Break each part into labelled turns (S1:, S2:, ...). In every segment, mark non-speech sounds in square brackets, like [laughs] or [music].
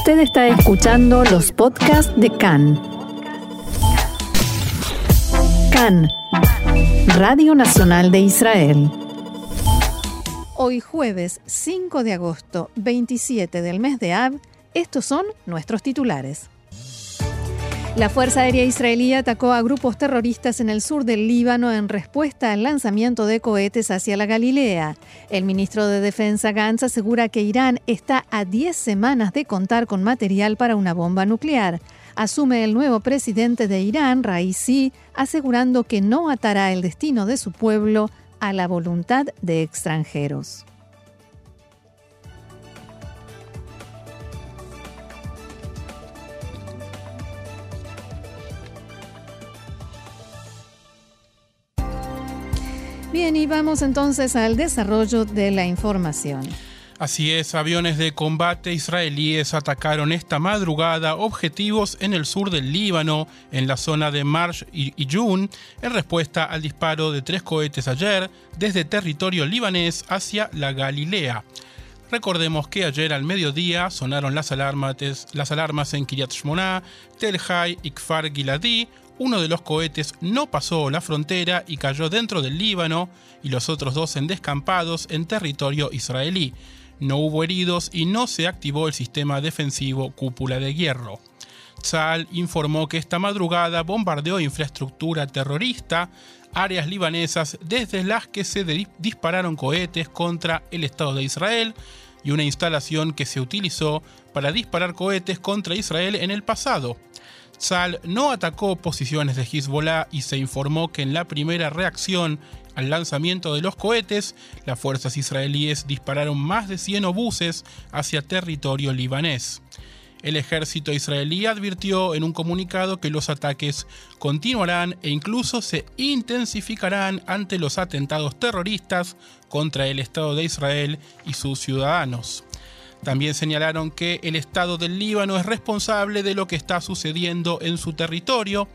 S1: Usted está escuchando los podcasts de CAN. CAN, Radio Nacional de Israel. Hoy jueves 5 de agosto, 27 del mes de Ab, estos son nuestros titulares. La Fuerza Aérea Israelí atacó a grupos terroristas en el sur del Líbano en respuesta al lanzamiento de cohetes hacia la Galilea. El ministro de Defensa Gantz asegura que Irán está a 10 semanas de contar con material para una bomba nuclear. Asume el nuevo presidente de Irán, Raisi, asegurando que no atará el destino de su pueblo a la voluntad de extranjeros. Bien, y vamos entonces al desarrollo de la información.
S2: Así es, aviones de combate israelíes atacaron esta madrugada objetivos en el sur del Líbano, en la zona de Marsh y Yun, en respuesta al disparo de tres cohetes ayer desde territorio libanés hacia la Galilea. Recordemos que ayer al mediodía sonaron las alarmas, las alarmas en Kiryat Shmona, Tel Hai y Kfar Giladi, uno de los cohetes no pasó la frontera y cayó dentro del Líbano y los otros dos en descampados en territorio israelí. No hubo heridos y no se activó el sistema defensivo cúpula de hierro. Tzal informó que esta madrugada bombardeó infraestructura terrorista, áreas libanesas desde las que se dispararon cohetes contra el Estado de Israel y una instalación que se utilizó para disparar cohetes contra Israel en el pasado. Sal no atacó posiciones de Hezbollah y se informó que en la primera reacción al lanzamiento de los cohetes, las fuerzas israelíes dispararon más de 100 obuses hacia territorio libanés. El ejército israelí advirtió en un comunicado que los ataques continuarán e incluso se intensificarán ante los atentados terroristas contra el Estado de Israel y sus ciudadanos. También señalaron que el Estado del Líbano es responsable de lo que está sucediendo en su territorio.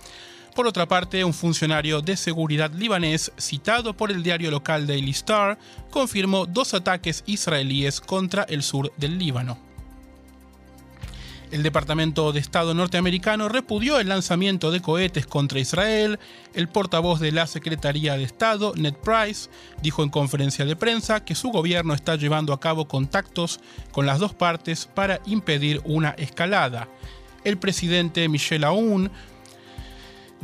S2: Por otra parte, un funcionario de seguridad libanés citado por el diario local Daily Star confirmó dos ataques israelíes contra el sur del Líbano. El Departamento de Estado norteamericano repudió el lanzamiento de cohetes contra Israel. El portavoz de la Secretaría de Estado, Ned Price, dijo en conferencia de prensa que su gobierno está llevando a cabo contactos con las dos partes para impedir una escalada. El presidente Michel Aoun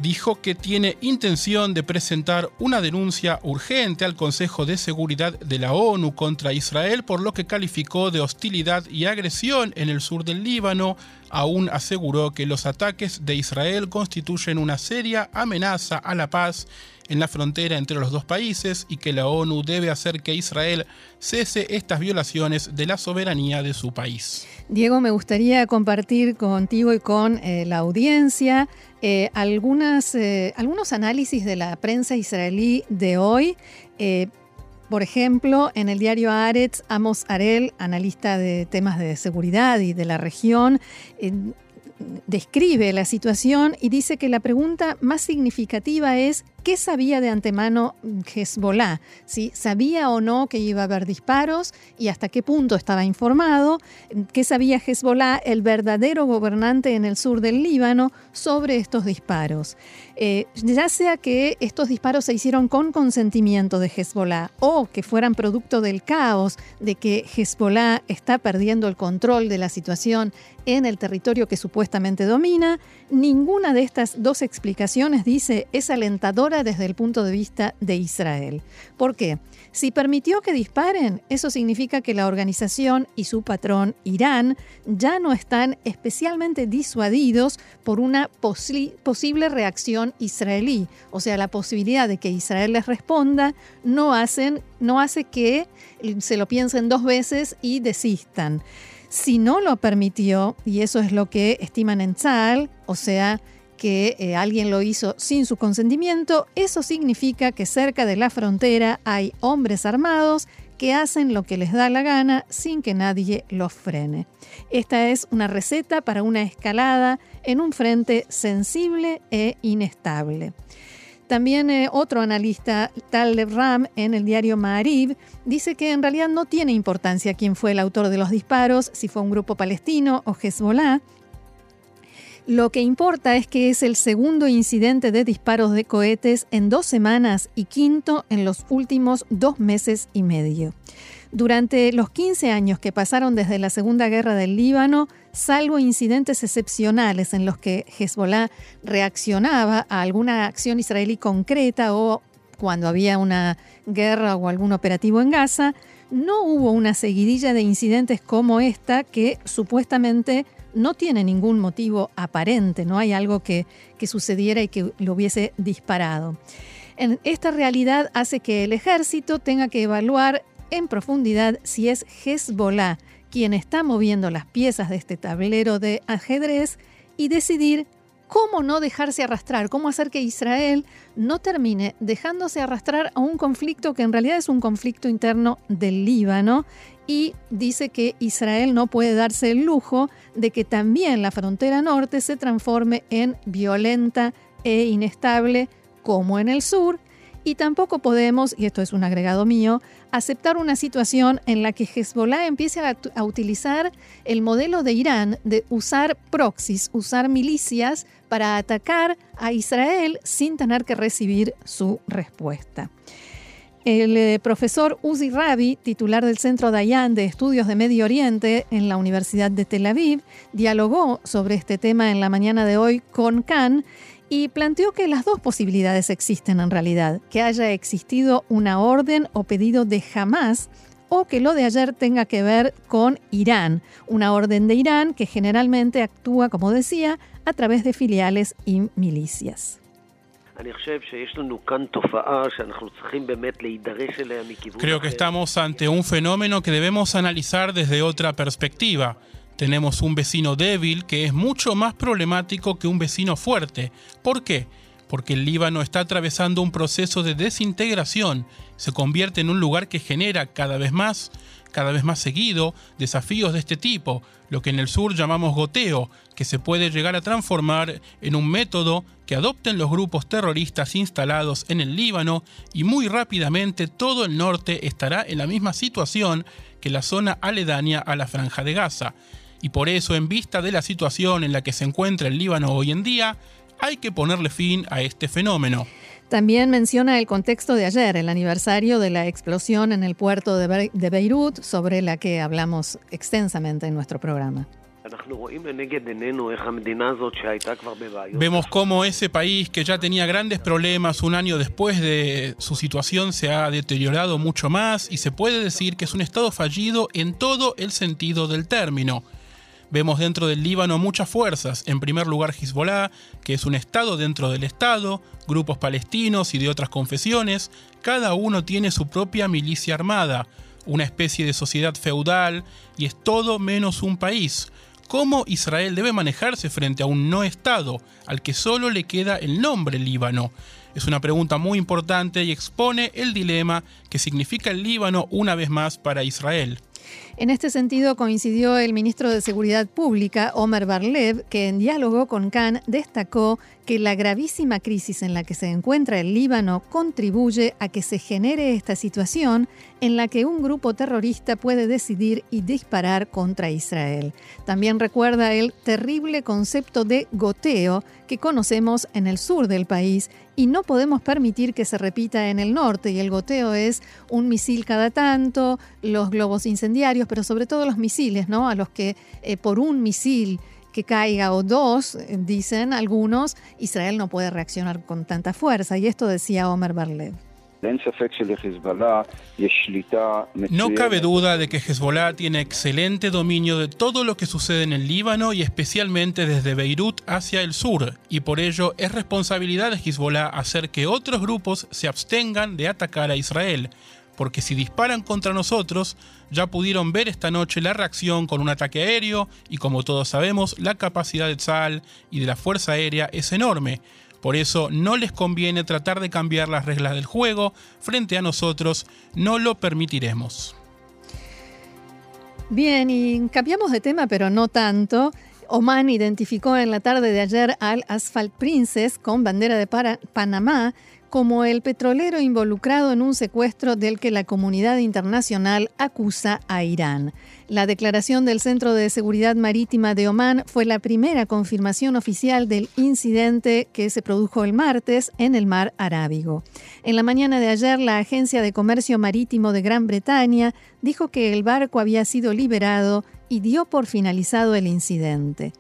S2: dijo que tiene intención de presentar una denuncia urgente al Consejo de Seguridad de la ONU contra Israel por lo que calificó de hostilidad y agresión en el sur del Líbano. Aún aseguró que los ataques de Israel constituyen una seria amenaza a la paz en la frontera entre los dos países y que la ONU debe hacer que Israel cese estas violaciones de la soberanía de su país.
S1: Diego, me gustaría compartir contigo y con eh, la audiencia eh, eh, algunos análisis de la prensa israelí de hoy. Por ejemplo, en el diario Aretz, Amos Arel, analista de temas de seguridad y de la región, describe la situación y dice que la pregunta más significativa es ¿qué sabía de antemano Hezbollah? ¿Sí? ¿Sabía o no que iba a haber disparos y hasta qué punto estaba informado? ¿Qué sabía Hezbollah, el verdadero gobernante en el sur del Líbano, sobre estos disparos? Eh, ya sea que estos disparos se hicieron con consentimiento de Hezbollah o que fueran producto del caos de que Hezbollah está perdiendo el control de la situación en el territorio que supuestamente domina, ninguna de estas dos explicaciones dice es desde el punto de vista de Israel. ¿Por qué? Si permitió que disparen, eso significa que la organización y su patrón, Irán, ya no están especialmente disuadidos por una posible reacción israelí. O sea, la posibilidad de que Israel les responda no, hacen, no hace que se lo piensen dos veces y desistan. Si no lo permitió, y eso es lo que estiman en Tzal, o sea, que eh, alguien lo hizo sin su consentimiento, eso significa que cerca de la frontera hay hombres armados que hacen lo que les da la gana sin que nadie los frene. Esta es una receta para una escalada en un frente sensible e inestable. También eh, otro analista, Tal Ram, en el diario Ma'ariv, dice que en realidad no tiene importancia quién fue el autor de los disparos, si fue un grupo palestino o Hezbollah. Lo que importa es que es el segundo incidente de disparos de cohetes en dos semanas y quinto en los últimos dos meses y medio. Durante los 15 años que pasaron desde la Segunda Guerra del Líbano, salvo incidentes excepcionales en los que Hezbollah reaccionaba a alguna acción israelí concreta o cuando había una guerra o algún operativo en Gaza, no hubo una seguidilla de incidentes como esta que supuestamente no tiene ningún motivo aparente, no hay algo que, que sucediera y que lo hubiese disparado. En esta realidad hace que el ejército tenga que evaluar en profundidad si es Hezbollah quien está moviendo las piezas de este tablero de ajedrez y decidir cómo no dejarse arrastrar, cómo hacer que Israel no termine dejándose arrastrar a un conflicto que en realidad es un conflicto interno del Líbano y dice que Israel no puede darse el lujo de que también la frontera norte se transforme en violenta e inestable como en el sur y tampoco podemos, y esto es un agregado mío, aceptar una situación en la que Hezbollah empiece a, utilizar el modelo de Irán de usar proxies, usar milicias para atacar a Israel sin tener que recibir su respuesta. El eh, profesor Uzi Rabi, titular del Centro Dayan de Estudios de Medio Oriente en la Universidad de Tel Aviv, dialogó sobre este tema en la mañana de hoy con Khan y planteó que las dos posibilidades existen en realidad, que haya existido una orden o pedido de Hamas o que lo de ayer tenga que ver con Irán, una orden de Irán que generalmente actúa, como decía, a través de filiales y milicias.
S2: Creo que estamos ante un fenómeno que debemos analizar desde otra perspectiva. Tenemos un vecino débil que es mucho más problemático que un vecino fuerte. ¿Por qué? Porque el Líbano está atravesando un proceso de desintegración, se convierte en un lugar que genera cada vez más, cada vez más seguido, desafíos de este tipo, lo que en el sur llamamos goteo, que se puede llegar a transformar en un método que adopten los grupos terroristas instalados en el Líbano y muy rápidamente todo el norte estará en la misma situación que la zona aledaña a la franja de Gaza. Y por eso, en vista de la situación en la que se encuentra el Líbano hoy en día, hay que ponerle fin a este fenómeno.
S1: También menciona el contexto de ayer, el aniversario de la explosión en el puerto de, Beirut, sobre la que hablamos extensamente en nuestro programa.
S2: Vemos cómo ese país que ya tenía grandes problemas un año después de su situación se ha deteriorado mucho más y se puede decir que es un estado fallido en todo el sentido del término. Vemos dentro del Líbano muchas fuerzas, en primer lugar Hezbollah, que es un Estado dentro del Estado, grupos palestinos y de otras confesiones, cada uno tiene su propia milicia armada, una especie de sociedad feudal y es todo menos un país. ¿Cómo Israel debe manejarse frente a un no Estado al que solo le queda el nombre Líbano? Es una pregunta muy importante y expone el dilema que significa el Líbano una vez más para Israel.
S1: En este sentido coincidió el ministro de Seguridad Pública, Omer Barlev, que en diálogo con Khan destacó que la gravísima crisis en la que se encuentra el Líbano contribuye a que se genere esta situación en la que un grupo terrorista puede decidir y disparar contra Israel. También recuerda el terrible concepto de goteo que conocemos en el sur del país y no podemos permitir que se repita en el norte. Y el goteo es un misil cada tanto, los globos incendiarios, pero sobre todo los misiles, ¿no? A los que eh, por un misil que caiga o dos, eh, dicen algunos, Israel no puede reaccionar con tanta fuerza. Y esto decía Omer Barlev.
S2: No cabe duda de que Hezbollah tiene excelente dominio de todo lo que sucede en el Líbano y especialmente desde Beirut hacia el sur, y por ello es responsabilidad de Hezbollah hacer que otros grupos se abstengan de atacar a Israel, porque si disparan contra nosotros, ya pudieron ver esta noche la reacción con un ataque aéreo y como todos sabemos, la capacidad de Tzal y de la Fuerza Aérea es enorme. Por eso no les conviene tratar de cambiar las reglas del juego frente a nosotros, no lo permitiremos.
S1: Bien, y cambiamos de tema, pero no tanto. Oman identificó en la tarde de ayer al Asphalt Princess con bandera de Panamá como el petrolero involucrado en un secuestro del que la comunidad internacional acusa a Irán. La declaración del Centro de Seguridad Marítima de Omán fue la primera confirmación oficial del incidente que se produjo el martes en el mar Arábigo. En la mañana de ayer, la Agencia de Comercio Marítimo de Gran Bretaña dijo que el barco había sido liberado y dio por finalizado el incidente.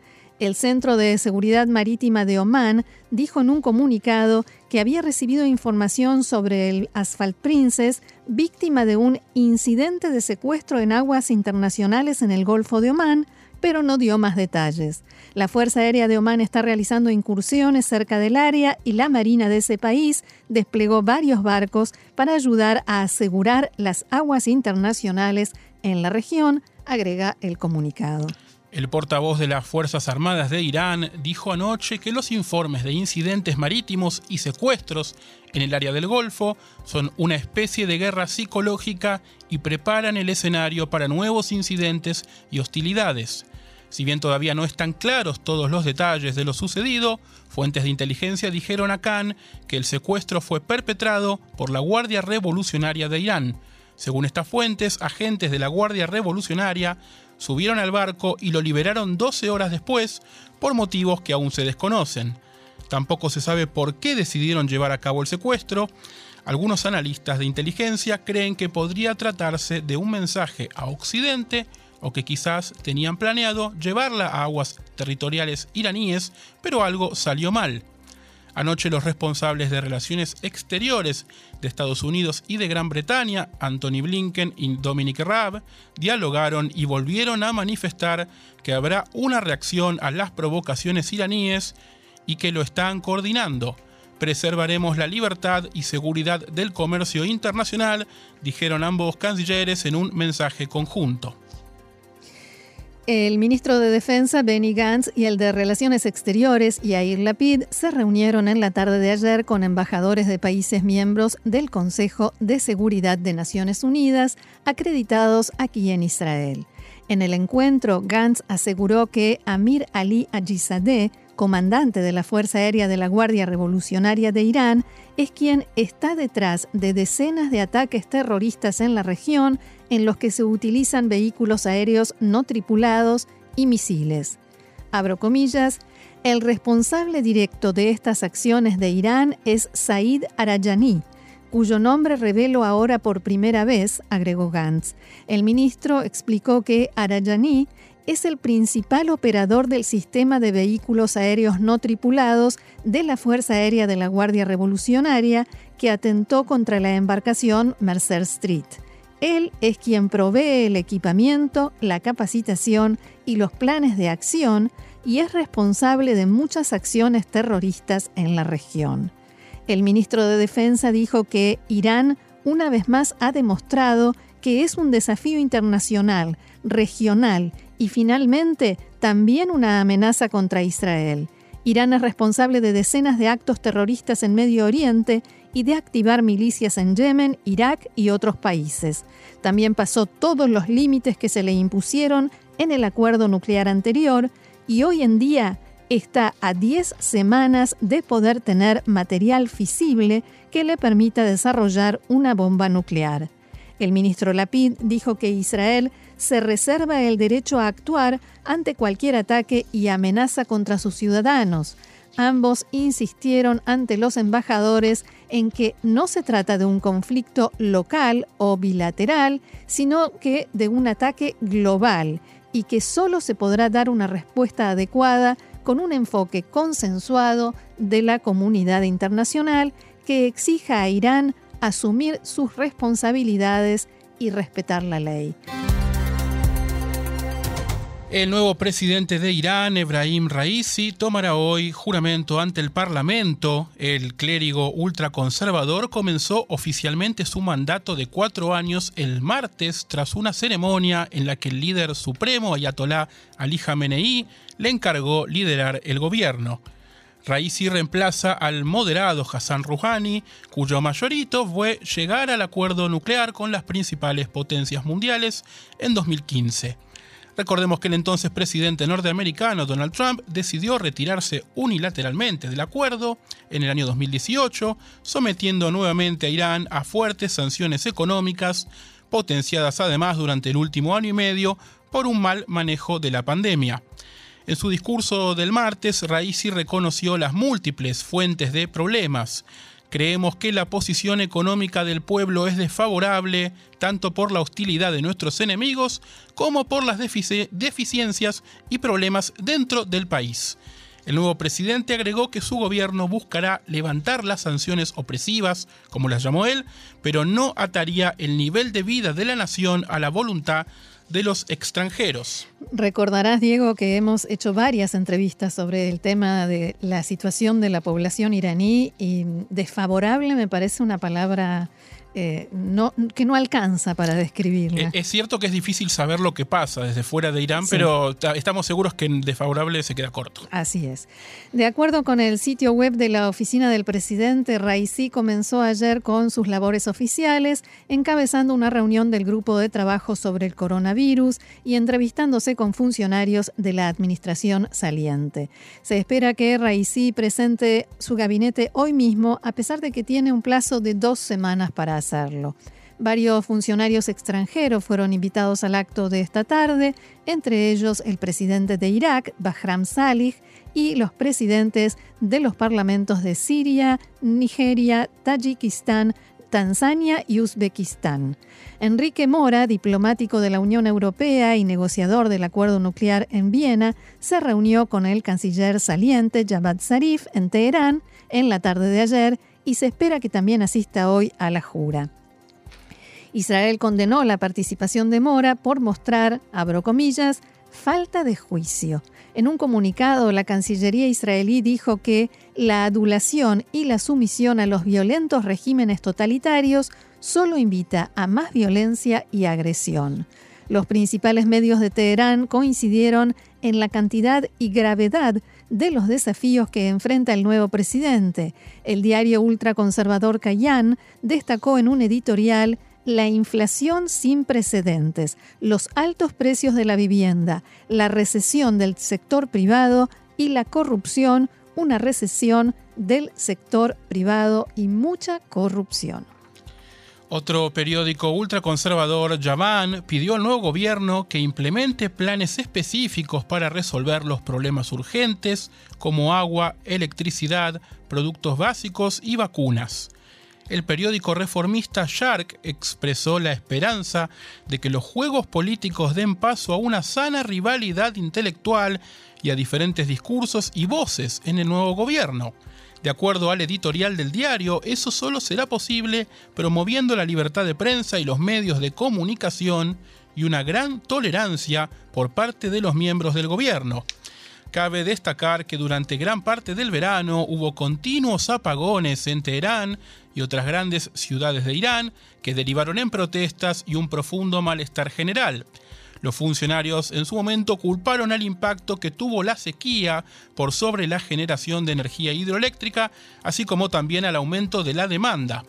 S1: El Centro de Seguridad Marítima de Omán dijo en un comunicado que había recibido información sobre el Asphalt Princess, víctima de un incidente de secuestro en aguas internacionales en el Golfo de Omán, pero no dio más detalles. La Fuerza Aérea de Omán está realizando incursiones cerca del área y la Marina de ese país desplegó varios barcos para ayudar a asegurar las aguas internacionales en la región, agrega el comunicado.
S2: El portavoz de las Fuerzas Armadas de Irán dijo anoche que los informes de incidentes marítimos y secuestros en el área del Golfo son una especie de guerra psicológica y preparan el escenario para nuevos incidentes y hostilidades. Si bien todavía no están claros todos los detalles de lo sucedido, fuentes de inteligencia dijeron a Khan que el secuestro fue perpetrado por la Guardia Revolucionaria de Irán. Según estas fuentes, agentes de la Guardia Revolucionaria subieron al barco y lo liberaron 12 horas después por motivos que aún se desconocen. Tampoco se sabe por qué decidieron llevar a cabo el secuestro. Algunos analistas de inteligencia creen que podría tratarse de un mensaje a Occidente o que quizás tenían planeado llevarla a aguas territoriales iraníes, pero algo salió mal. Anoche los responsables de relaciones exteriores de Estados Unidos y de Gran Bretaña, Anthony Blinken y Dominic Raab, dialogaron y volvieron a manifestar que habrá una reacción a las provocaciones iraníes y que lo están coordinando. Preservaremos la libertad y seguridad del comercio internacional, dijeron ambos cancilleres en un mensaje conjunto.
S1: El ministro de Defensa Benny Gantz y el de Relaciones Exteriores Yair Lapid se reunieron en la tarde de ayer con embajadores de países miembros del Consejo de Seguridad de Naciones Unidas acreditados aquí en Israel. En el encuentro, Gantz aseguró que Amir Ali Ajizadeh, comandante de la Fuerza Aérea de la Guardia Revolucionaria de Irán, es quien está detrás de decenas de ataques terroristas en la región en los que se utilizan vehículos aéreos no tripulados y misiles. Abro comillas, el responsable directo de estas acciones de Irán es Said Arayani, cuyo nombre revelo ahora por primera vez, agregó Gantz. El ministro explicó que Arayani es el principal operador del sistema de vehículos aéreos no tripulados de la Fuerza Aérea de la Guardia Revolucionaria que atentó contra la embarcación Mercer Street. Él es quien provee el equipamiento, la capacitación y los planes de acción y es responsable de muchas acciones terroristas en la región. El ministro de Defensa dijo que Irán una vez más ha demostrado que es un desafío internacional, regional y finalmente también una amenaza contra Israel. Irán es responsable de decenas de actos terroristas en Medio Oriente y de activar milicias en Yemen, Irak y otros países. También pasó todos los límites que se le impusieron en el acuerdo nuclear anterior y hoy en día está a 10 semanas de poder tener material fisible que le permita desarrollar una bomba nuclear. El ministro Lapid dijo que Israel se reserva el derecho a actuar ante cualquier ataque y amenaza contra sus ciudadanos, Ambos insistieron ante los embajadores en que no se trata de un conflicto local o bilateral, sino que de un ataque global y que solo se podrá dar una respuesta adecuada con un enfoque consensuado de la comunidad internacional que exija a Irán asumir sus responsabilidades y respetar la ley.
S2: El nuevo presidente de Irán, Ebrahim Raisi, tomará hoy juramento ante el Parlamento. El clérigo ultraconservador comenzó oficialmente su mandato de cuatro años el martes tras una ceremonia en la que el líder supremo, Ayatollah Ali Khamenei, le encargó liderar el gobierno. Raisi reemplaza al moderado Hassan Rouhani, cuyo mayorito fue llegar al acuerdo nuclear con las principales potencias mundiales en 2015. Recordemos que el entonces presidente norteamericano Donald Trump decidió retirarse unilateralmente del acuerdo en el año 2018, sometiendo nuevamente a Irán a fuertes sanciones económicas, potenciadas además durante el último año y medio por un mal manejo de la pandemia. En su discurso del martes, Raisi reconoció las múltiples fuentes de problemas. Creemos que la posición económica del pueblo es desfavorable tanto por la hostilidad de nuestros enemigos como por las deficiencias y problemas dentro del país. El nuevo presidente agregó que su gobierno buscará levantar las sanciones opresivas, como las llamó él, pero no ataría el nivel de vida de la nación a la voluntad de los extranjeros.
S1: Recordarás, Diego, que hemos hecho varias entrevistas sobre el tema de la situación de la población iraní y desfavorable me parece una palabra eh, no, que no alcanza para describirla.
S2: Eh, es cierto que es difícil saber lo que pasa desde fuera de Irán, pero estamos seguros que en desfavorable se queda corto.
S1: Así es. De acuerdo con el sitio web de la oficina del presidente, Raisi comenzó ayer con sus labores oficiales, encabezando una reunión del grupo de trabajo sobre el coronavirus y entrevistándose con funcionarios de la administración saliente. Se espera que Raisi presente su gabinete hoy mismo, a pesar de que tiene un plazo de dos semanas para hacerlo. Varios funcionarios extranjeros fueron invitados al acto de esta tarde, entre ellos el presidente de Irak, Bahram Salih, y los presidentes de los parlamentos de Siria, Nigeria, Tayikistán, Tanzania y Uzbekistán. Enrique Mora, diplomático de la Unión Europea y negociador del acuerdo nuclear en Viena, se reunió con el canciller saliente Javad Zarif en Teherán en la tarde de ayer y se espera que también asista hoy a la jura. Israel condenó la participación de Mora por mostrar, abro comillas, falta de juicio. En un comunicado, la Cancillería israelí dijo que la adulación y la sumisión a los violentos regímenes totalitarios solo invita a más violencia y agresión. Los principales medios de Teherán coincidieron en la cantidad y gravedad de los desafíos que enfrenta el nuevo presidente. El diario ultraconservador Kayan destacó en un editorial la inflación sin precedentes, los altos precios de la vivienda, la recesión del sector privado y la corrupción, una recesión del sector privado y mucha corrupción.
S2: Otro periódico ultraconservador, Yaman, pidió al nuevo gobierno que implemente planes específicos para resolver los problemas urgentes como agua, electricidad, productos básicos y vacunas. El periódico reformista Shark expresó la esperanza de que los juegos políticos den paso a una sana rivalidad intelectual y a diferentes discursos y voces en el nuevo gobierno. De acuerdo al editorial del diario, eso solo será posible promoviendo la libertad de prensa y los medios de comunicación y una gran tolerancia por parte de los miembros del gobierno. Cabe destacar que durante gran parte del verano hubo continuos apagones en Teherán y otras grandes ciudades de Irán que derivaron en protestas y un profundo malestar general. Los funcionarios en su momento culparon al impacto que tuvo la sequía por sobre la generación de energía hidroeléctrica, así como también al aumento de la demanda.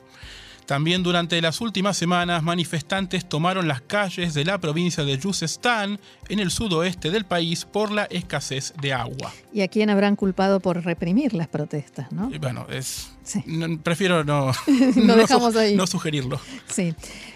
S2: También durante las últimas semanas, manifestantes tomaron las calles de la provincia de Yuzestán, en el sudoeste del país, por la escasez de agua.
S1: ¿Y a quién habrán culpado por reprimir las protestas? ¿no?
S2: Bueno, es, prefiero no, [laughs] no sugerirlo.
S1: Sí.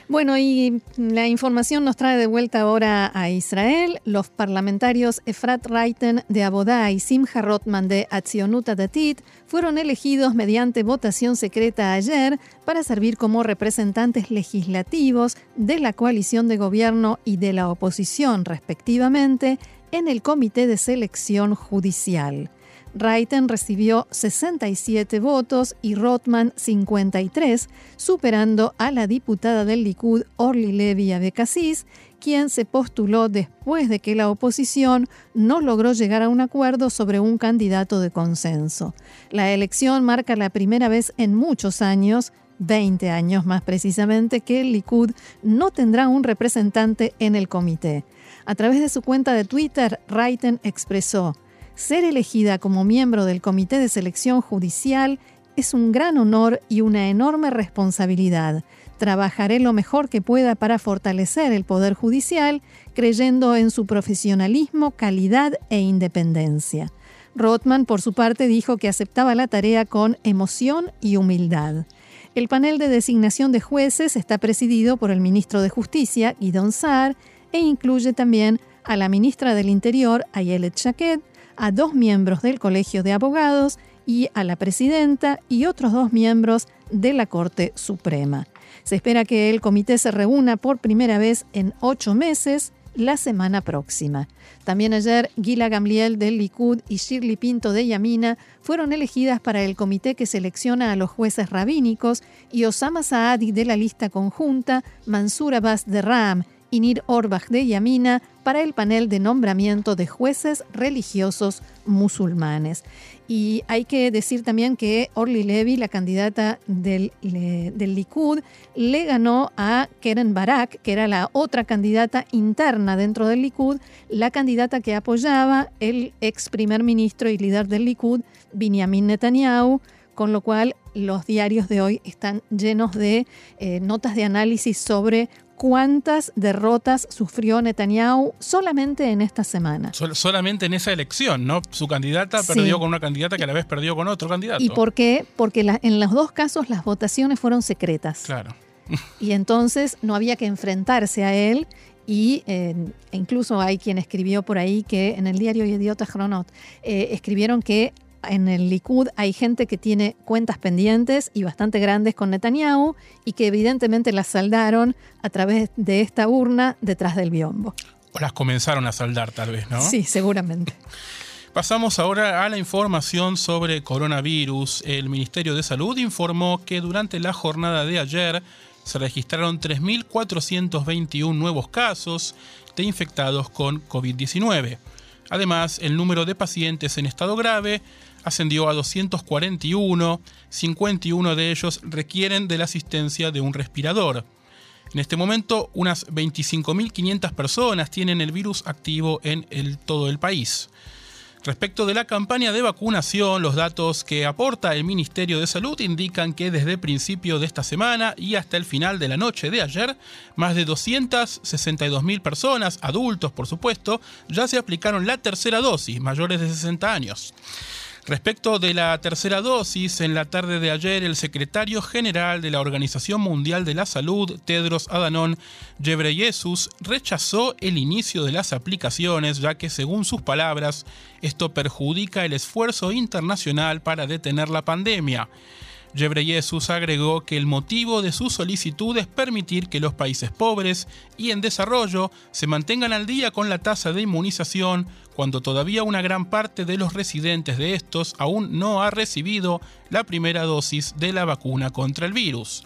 S1: Bueno, y la información nos trae de vuelta ahora a Israel. Los parlamentarios Efrat Reiten de Abodá y Simcha Rotman de Atzionuta Datit fueron elegidos mediante votación secreta ayer para servir como representantes legislativos de la coalición de gobierno y de la oposición, respectivamente, en el Comité de Selección Judicial. Reiten recibió 67 votos y Rothman 53, superando a la diputada del Likud Orly Levy Abekassis, quien se postuló después de que la oposición no logró llegar a un acuerdo sobre un candidato de consenso. La elección marca la primera vez en muchos años 20 años más precisamente, que el Likud no tendrá un representante en el comité. A través de su cuenta de Twitter, Reiten expresó, ser elegida como miembro del Comité de Selección Judicial es un gran honor y una enorme responsabilidad. trabajaré lo mejor que pueda para fortalecer el Poder Judicial, creyendo en su profesionalismo, calidad e independencia. Rothman, por su parte, dijo que aceptaba la tarea con emoción y humildad. El panel de designación de jueces está presidido por el ministro de Justicia, Guidon Saar, e incluye también a la ministra del Interior, Ayelet Shaked, a dos miembros del Colegio de Abogados y a la presidenta y otros dos miembros de la Corte Suprema. Se espera que el comité se reúna por primera vez en ocho meses la semana próxima. También ayer Gila Gamliel del Likud y Shirley Pinto de Yamina fueron elegidas para el comité que selecciona a los jueces rabínicos y Osama Saadi de la lista conjunta, Mansur Abbas de Ram y Nir Orbach de Yamina para el panel de nombramiento de jueces religiosos musulmanes. Y hay que decir también que Orly Levy, la candidata del, del, Likud, le ganó a Keren Barak, que era la otra candidata interna dentro del Likud, la candidata que apoyaba el ex primer ministro y líder del Likud, Benjamin Netanyahu, con lo cual los diarios de hoy están llenos de eh, notas de análisis sobre cuántas derrotas sufrió Netanyahu solamente en esta semana.
S2: solamente en esa elección, ¿no? Su candidata perdió con una candidata que a la vez perdió con otro candidato.
S1: ¿Y por qué? Porque en los dos casos las votaciones fueron secretas.
S2: Claro. [laughs]
S1: y entonces no había que enfrentarse a él y e incluso hay quien escribió por ahí que en el diario Idiota Chronot eh, escribieron que en el Likud hay gente que tiene cuentas pendientes y bastante grandes con Netanyahu y que evidentemente las saldaron a través de esta urna detrás del biombo.
S2: O las comenzaron a saldar tal vez, ¿no?
S1: Sí, seguramente. [laughs]
S2: Pasamos ahora a la información sobre coronavirus. El Ministerio de Salud informó que durante la jornada de ayer se registraron 3.421 nuevos casos de infectados con COVID-19. Además, el número de pacientes en estado grave ascendió a 241, 51 de ellos requieren de la asistencia de un respirador. En este momento, unas 25.500 personas tienen el virus activo en todo el país. Respecto de la campaña de vacunación, los datos que aporta el Ministerio de Salud indican que desde el principio de esta semana y hasta el final de la noche de ayer, más de 262.000 personas, adultos por supuesto, ya se aplicaron la tercera dosis, mayores de 60 años. Respecto de la tercera dosis, en la tarde de ayer el secretario general de la Organización Mundial de la Salud, Tedros Adhanom Ghebreyesus, rechazó el inicio de las aplicaciones ya que según sus palabras, esto perjudica el esfuerzo internacional para detener la pandemia. Ghebreyesus agregó que el motivo de su solicitud es permitir que los países pobres y en desarrollo se mantengan al día con la tasa de inmunización cuando todavía una gran parte de los residentes de estos aún no ha recibido la primera dosis de la vacuna contra el virus.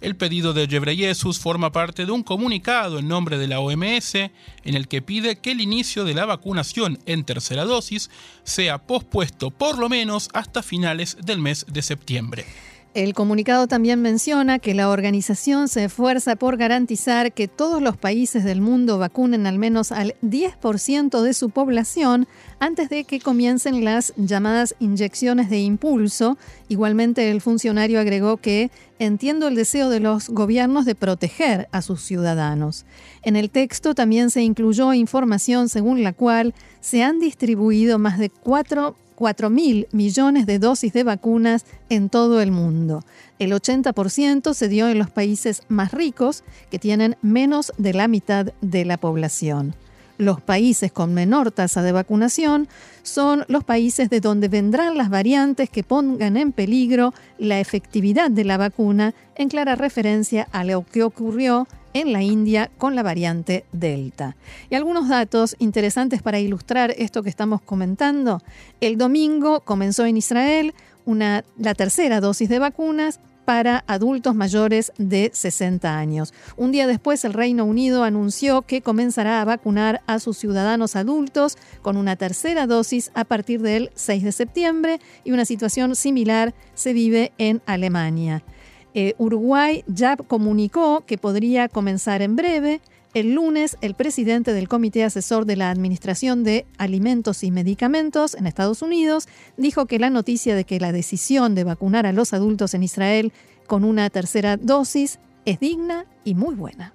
S2: El pedido de Ghebreyesus forma parte de un comunicado en nombre de la OMS en el que pide que el inicio de la vacunación en tercera dosis sea pospuesto por lo menos hasta finales del mes de septiembre.
S1: El comunicado también menciona que la organización se esfuerza por garantizar que todos los países del mundo vacunen al menos al 10% de su población antes de que comiencen las llamadas inyecciones de impulso. Igualmente el funcionario agregó que entiendo el deseo de los gobiernos de proteger a sus ciudadanos. En el texto también se incluyó información según la cual se han distribuido más de 4 4 mil millones de dosis de vacunas en todo el mundo. El 80% se dio en los países más ricos, que tienen menos de la mitad de la población. Los países con menor tasa de vacunación son los países de donde vendrán las variantes que pongan en peligro la efectividad de la vacuna, en clara referencia a lo que ocurrió en la India con la variante Delta. Y algunos datos interesantes para ilustrar esto que estamos comentando. El domingo comenzó en Israel una, la tercera dosis de vacunas para adultos mayores de 60 años. Un día después, el Reino Unido anunció que comenzará a vacunar a sus ciudadanos adultos con una tercera dosis a partir del 6 de septiembre y una situación similar se vive en Alemania. Eh, Uruguay ya comunicó que podría comenzar en breve. El lunes, el presidente del Comité Asesor de la Administración de Alimentos y Medicamentos en Estados Unidos dijo que la noticia de que la decisión de vacunar a los adultos en Israel con una tercera dosis es digna y muy buena.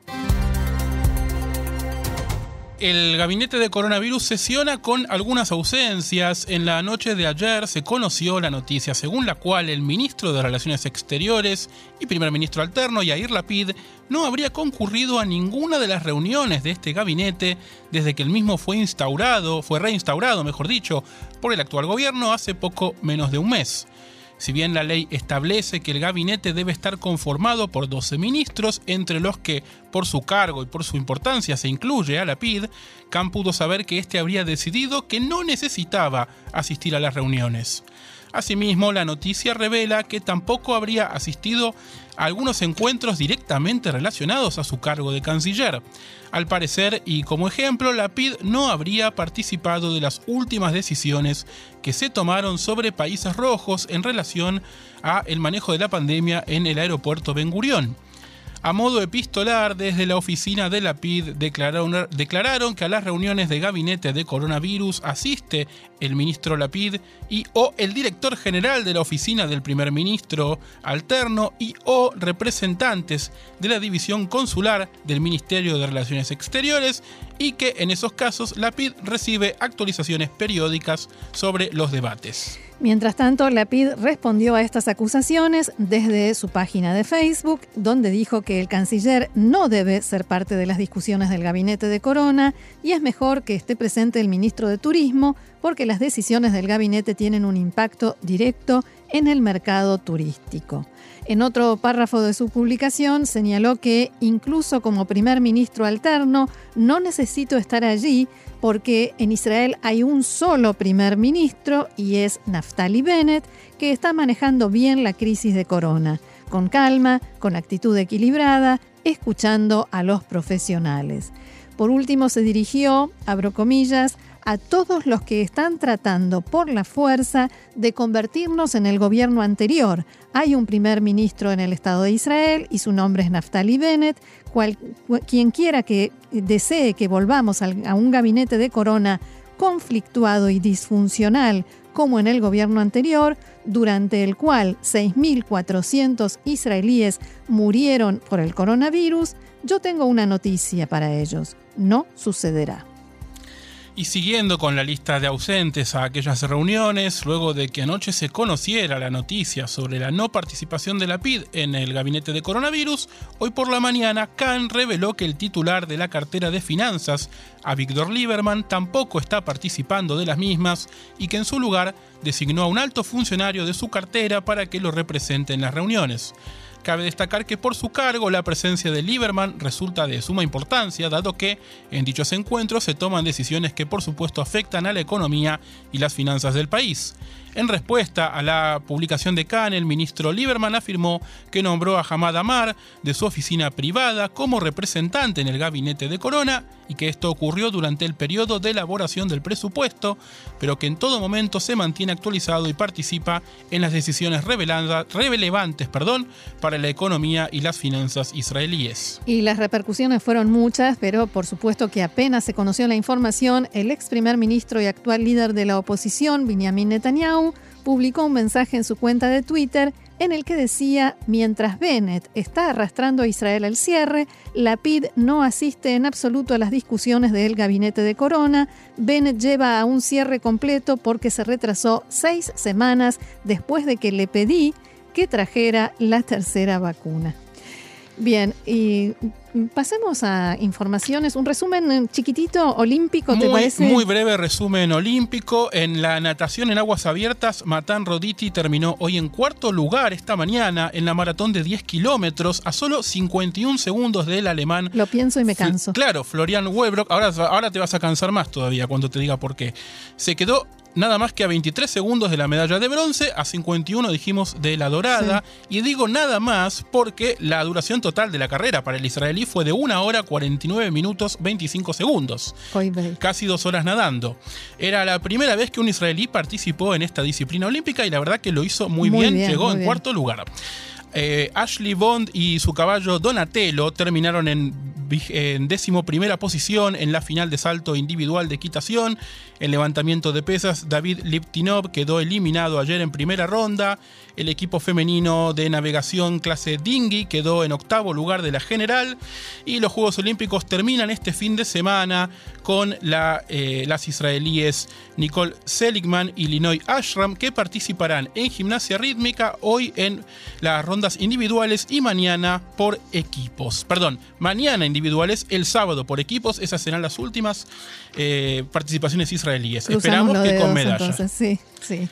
S2: El gabinete de coronavirus sesiona con algunas ausencias. En la noche de ayer se conoció la noticia según la cual el ministro de Relaciones Exteriores y primer ministro alterno, Yair Lapid, no habría concurrido a ninguna de las reuniones de este gabinete desde que el mismo fue instaurado, fue reinstaurado, mejor dicho, por el actual gobierno hace poco menos de un mes. Si bien la ley establece que el gabinete debe estar conformado por 12 ministros, entre los que, por su cargo y por su importancia, se incluye a la PID, Khan pudo saber que éste habría decidido que no necesitaba asistir a las reuniones. Asimismo, la noticia revela que tampoco habría asistido a algunos encuentros directamente relacionados a su cargo de canciller. Al parecer, y como ejemplo, la PID no habría participado de las últimas decisiones que se tomaron sobre países rojos en relación a el manejo de la pandemia en el aeropuerto Ben Gurión. A modo epistolar, desde la oficina de la PID declararon, declararon, que a las reuniones de gabinete de coronavirus asiste el ministro Lapid y o el director general de la oficina del primer ministro alterno y o representantes de la división consular del Ministerio de Relaciones Exteriores y que en esos casos la PID recibe actualizaciones periódicas sobre los debates.
S1: Mientras tanto, la PID respondió a estas acusaciones desde su página de Facebook, donde dijo que el canciller no debe ser parte de las discusiones del gabinete de Corona y es mejor que esté presente el ministro de Turismo porque las decisiones del gabinete tienen un impacto directo en el mercado turístico. En otro párrafo de su publicación señaló que incluso como primer ministro alterno no necesito estar allí porque en Israel hay un solo primer ministro y es Naftali Bennett que está manejando bien la crisis de corona, con calma, con actitud equilibrada, escuchando a los profesionales. Por último se dirigió, abro comillas, a todos los que están tratando por la fuerza de convertirnos en el gobierno anterior. Hay un primer ministro en el Estado de Israel y su nombre es Naftali Bennett. quien quiera que desee que volvamos a un gabinete de corona conflictuado y disfuncional como en el gobierno anterior, durante el cual 6.400 israelíes murieron por el coronavirus, yo tengo una noticia para ellos. No sucederá.
S2: Y siguiendo con la lista de ausentes a aquellas reuniones, luego de que anoche se conociera la noticia sobre la no participación de la PID en el gabinete de coronavirus, hoy por la mañana Khan reveló que el titular de la cartera de finanzas, a Víctor Lieberman, tampoco está participando de las mismas y que en su lugar designó a un alto funcionario de su cartera para que lo represente en las reuniones. Cabe destacar que por su cargo la presencia de Lieberman resulta de suma importancia, dado que en dichos encuentros se toman decisiones que por supuesto afectan a la economía y las finanzas del país. En respuesta a la publicación de Khan, el ministro Lieberman afirmó que nombró a Hamad Amar de su oficina privada como representante en el gabinete de Corona y que esto ocurrió durante el periodo de elaboración del presupuesto, pero que en todo momento se mantiene actualizado y participa en las decisiones relevantes para la economía y las finanzas israelíes.
S1: Y las repercusiones fueron muchas, pero por supuesto que apenas se conoció la información, el ex primer ministro y actual líder de la oposición, Benjamin Netanyahu, publicó un mensaje en su cuenta de Twitter en el que decía, mientras Bennett está arrastrando a Israel al cierre, la PID no asiste en absoluto a las discusiones del gabinete de Corona, Bennett lleva a un cierre completo porque se retrasó seis semanas después de que le pedí que trajera la tercera vacuna. Bien, y pasemos a informaciones. Un resumen chiquitito olímpico, ¿te parece?
S2: Muy breve resumen olímpico. En la natación en aguas abiertas, Matan Roditi terminó hoy en cuarto lugar esta mañana en la maratón de 10 kilómetros a solo 51 segundos del alemán.
S1: Lo pienso y me canso.
S2: Claro, Florian Webrock. Ahora, ahora te vas a cansar más todavía cuando te diga por qué. Se quedó nada más que a 23 segundos de la medalla de bronce, a 51 dijimos de la dorada, y digo nada más porque la duración total de la carrera para el israelí fue de 1 hora 49 minutos 25 segundos. Casi dos horas nadando. Era la primera vez que un israelí participó en esta disciplina olímpica y la verdad que lo hizo muy, bien, llegó en cuarto lugar. Eh, Ashley Bond y su caballo Donatello terminaron en, décimo primera posición en la final de salto individual de equitación, en levantamiento de pesas David Liptinov quedó eliminado ayer en primera ronda. El equipo femenino de navegación clase Dinghy quedó en octavo lugar de la general. Y los Juegos Olímpicos terminan este fin de semana con eh, las israelíes Nicole Seligman y Linoy Ashram que participarán en gimnasia rítmica hoy en las rondas individuales y mañana por equipos. Perdón, mañana individuales, el sábado por equipos. Esas serán las últimas eh, participaciones israelíes. Esperamos que con medalla.
S1: sí, sí.